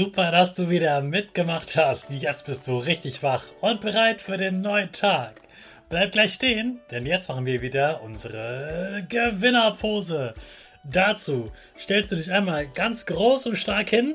Super, dass du wieder mitgemacht hast. Jetzt bist du richtig wach und bereit für den neuen Tag. Bleib gleich stehen, denn jetzt machen wir wieder unsere Gewinnerpose. Dazu stellst du dich einmal ganz groß und stark hin.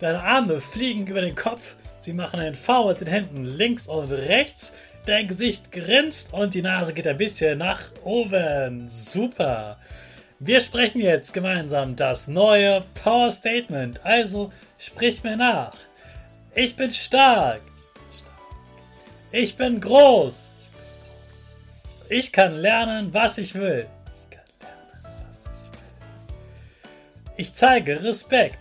Deine Arme fliegen über den Kopf. Sie machen ein V mit den Händen links und rechts. Dein Gesicht grinst und die Nase geht ein bisschen nach oben. Super. Wir sprechen jetzt gemeinsam das neue Power Statement. Also sprich mir nach. Ich bin stark. Ich bin groß. Ich kann lernen, was ich will. Ich zeige Respekt.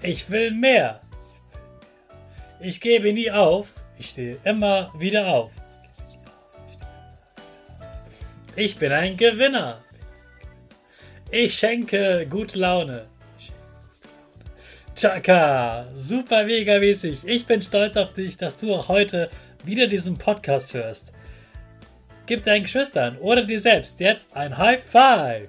Ich will mehr. Ich gebe nie auf. Ich stehe immer wieder auf. Ich bin ein Gewinner. Ich schenke gute Laune. Chaka, super mega mäßig. Ich bin stolz auf dich, dass du auch heute wieder diesen Podcast hörst. Gib deinen Geschwistern oder dir selbst jetzt ein High Five.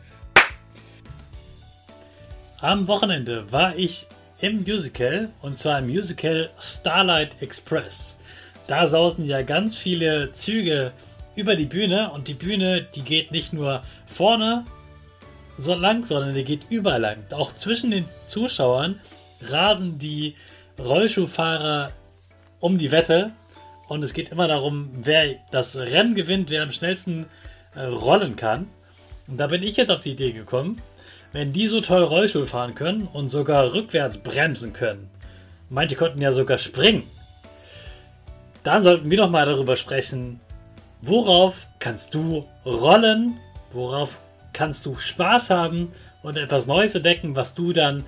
Am Wochenende war ich im Musical und zwar im Musical Starlight Express. Da sausen ja ganz viele Züge über die Bühne und die Bühne, die geht nicht nur vorne so lang, sondern die geht überall lang. Auch zwischen den Zuschauern rasen die Rollschuhfahrer um die Wette und es geht immer darum, wer das Rennen gewinnt, wer am schnellsten äh, rollen kann. Und da bin ich jetzt auf die Idee gekommen, wenn die so toll Rollstuhl fahren können und sogar rückwärts bremsen können, manche konnten ja sogar springen, dann sollten wir doch mal darüber sprechen, Worauf kannst du rollen? Worauf kannst du Spaß haben und etwas Neues entdecken, was du dann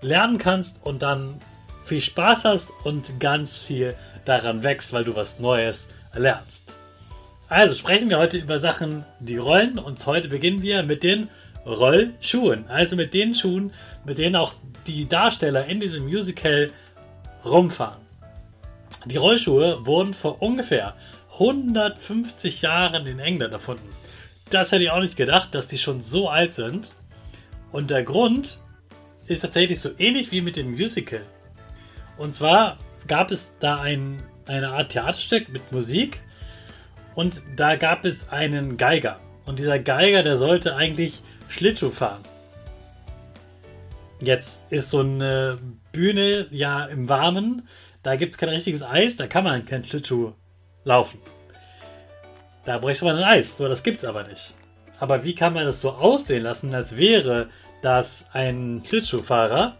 lernen kannst und dann viel Spaß hast und ganz viel daran wächst, weil du was Neues lernst. Also sprechen wir heute über Sachen, die rollen und heute beginnen wir mit den Rollschuhen. Also mit den Schuhen, mit denen auch die Darsteller in diesem Musical rumfahren. Die Rollschuhe wurden vor ungefähr 150 Jahren in England erfunden. Das hätte ich auch nicht gedacht, dass die schon so alt sind. Und der Grund ist tatsächlich so ähnlich wie mit dem Musical. Und zwar gab es da ein, eine Art Theaterstück mit Musik und da gab es einen Geiger. Und dieser Geiger, der sollte eigentlich Schlittschuh fahren. Jetzt ist so eine Bühne ja im Warmen, da gibt es kein richtiges Eis, da kann man kein Schlittschuh laufen. Da bräuchte man ein Eis, so das gibt's aber nicht. Aber wie kann man das so aussehen lassen, als wäre das ein Schlittschuhfahrer?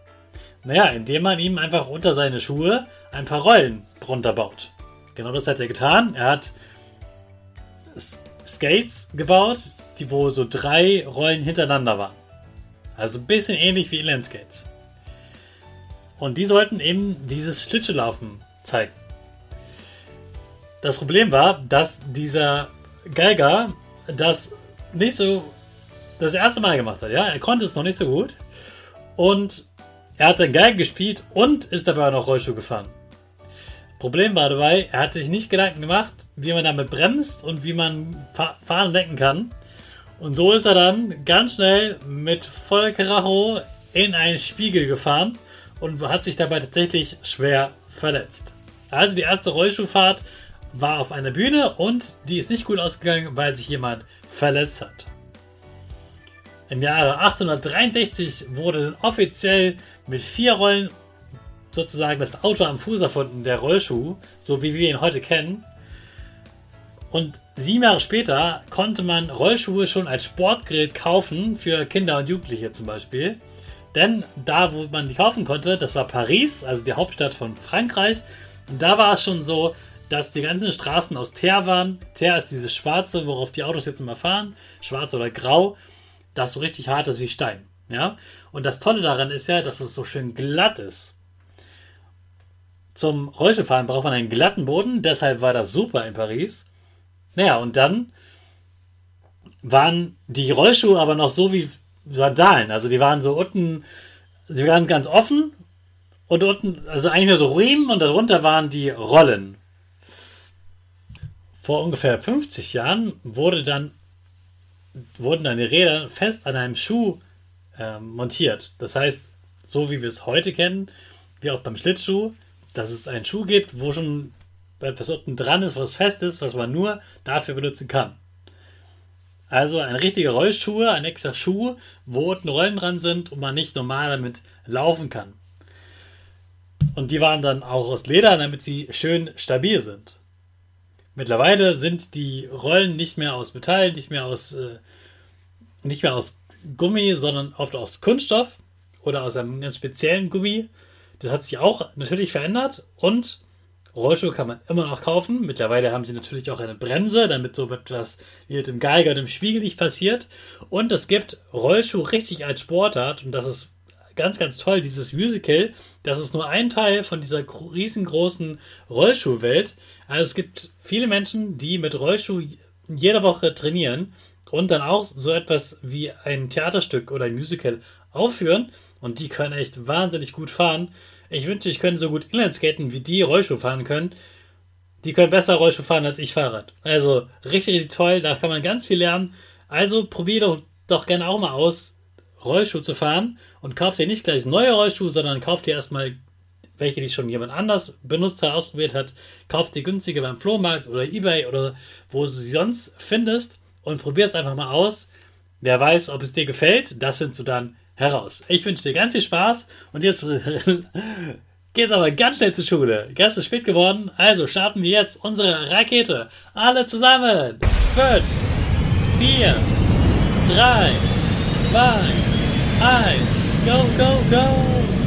Naja, indem man ihm einfach unter seine Schuhe ein paar Rollen drunter baut. Genau das hat er getan. Er hat Skates gebaut, die wo so drei Rollen hintereinander waren. Also ein bisschen ähnlich wie Inline-Skates. Und die sollten eben dieses Schlittschuhlaufen zeigen. Das Problem war, dass dieser Geiger das nicht so das erste Mal gemacht hat. Ja, er konnte es noch nicht so gut und er hat dann Geigen gespielt und ist dabei noch Rollschuh gefahren. Problem war dabei, er hat sich nicht Gedanken gemacht, wie man damit bremst und wie man fahren lenken kann. Und so ist er dann ganz schnell mit voller Karacho in einen Spiegel gefahren und hat sich dabei tatsächlich schwer verletzt. Also die erste Rollschuhfahrt war auf einer Bühne und die ist nicht gut ausgegangen, weil sich jemand verletzt hat. Im Jahre 1863 wurde offiziell mit vier Rollen sozusagen das Auto am Fuß erfunden, der Rollschuh, so wie wir ihn heute kennen. Und sieben Jahre später konnte man Rollschuhe schon als Sportgerät kaufen, für Kinder und Jugendliche zum Beispiel. Denn da, wo man die kaufen konnte, das war Paris, also die Hauptstadt von Frankreich. Und da war es schon so, dass die ganzen Straßen aus Teer waren. Teer ist dieses Schwarze, worauf die Autos jetzt immer fahren. Schwarz oder grau. Das so richtig hart ist wie Stein. Ja? Und das Tolle daran ist ja, dass es so schön glatt ist. Zum Rollstuhlfahren braucht man einen glatten Boden, deshalb war das super in Paris. Naja, und dann waren die Rollschuhe aber noch so wie Sandalen. Also die waren so unten, die waren ganz offen und unten, also eigentlich nur so Riemen und darunter waren die Rollen. Vor ungefähr 50 Jahren wurde dann, wurden dann die Räder fest an einem Schuh äh, montiert. Das heißt, so wie wir es heute kennen, wie auch beim Schlittschuh, dass es einen Schuh gibt, wo schon etwas unten dran ist, was fest ist, was man nur dafür benutzen kann. Also ein richtiger Rollschuh, ein extra Schuh, wo unten Rollen dran sind und man nicht normal damit laufen kann. Und die waren dann auch aus Leder, damit sie schön stabil sind. Mittlerweile sind die Rollen nicht mehr aus Metall, nicht mehr aus, äh, nicht mehr aus Gummi, sondern oft aus Kunststoff oder aus einem ganz speziellen Gummi. Das hat sich auch natürlich verändert und Rollschuhe kann man immer noch kaufen. Mittlerweile haben sie natürlich auch eine Bremse, damit so etwas wie mit dem Geiger und dem Spiegel nicht passiert. Und es gibt Rollschuhe richtig als Sportart und das ist ganz, ganz toll, dieses Musical. Das ist nur ein Teil von dieser riesengroßen Rollschuhwelt. Also es gibt viele Menschen, die mit Rollschuh jede Woche trainieren und dann auch so etwas wie ein Theaterstück oder ein Musical aufführen. Und die können echt wahnsinnig gut fahren. Ich wünschte, ich könnte so gut Inlineskaten wie die Rollschuh fahren können. Die können besser Rollschuh fahren als ich Fahrrad. Also richtig, richtig toll, da kann man ganz viel lernen. Also probier doch, doch gerne auch mal aus, Rollschuh zu fahren und kauft dir nicht gleich neue Rollschuhe, sondern kauft dir erstmal welche, die schon jemand anders benutzt hat, ausprobiert hat. Kauft dir günstige beim Flohmarkt oder Ebay oder wo du sie sonst findest und probierst einfach mal aus. Wer weiß, ob es dir gefällt, das findest du dann heraus. Ich wünsche dir ganz viel Spaß und jetzt geht's aber ganz schnell zur Schule. Ganz zu spät geworden, also starten wir jetzt unsere Rakete. Alle zusammen. 5, 4, 3, 2, 1, go, go, go.